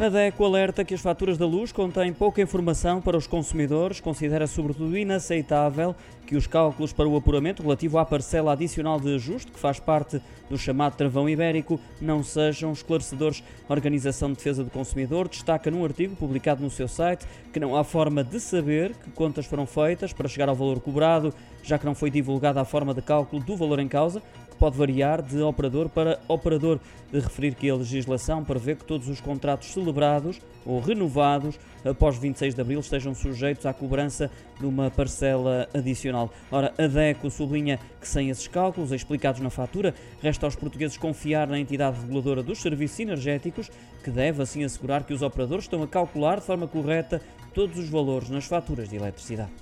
A DECO alerta que as faturas da luz contêm pouca informação para os consumidores, considera sobretudo inaceitável que os cálculos para o apuramento relativo à parcela adicional de ajuste, que faz parte do chamado travão ibérico, não sejam esclarecedores. A Organização de Defesa do Consumidor destaca num artigo publicado no seu site que não há forma de saber que contas foram feitas para chegar ao valor cobrado, já que não foi divulgada a forma de cálculo do valor em causa, pode variar de operador para operador. De referir que a legislação prevê que todos os contratos celebrados ou renovados após 26 de abril estejam sujeitos à cobrança de uma parcela adicional. Ora, a DECO sublinha que sem esses cálculos explicados na fatura, resta aos portugueses confiar na entidade reguladora dos serviços energéticos, que deve assim assegurar que os operadores estão a calcular de forma correta todos os valores nas faturas de eletricidade.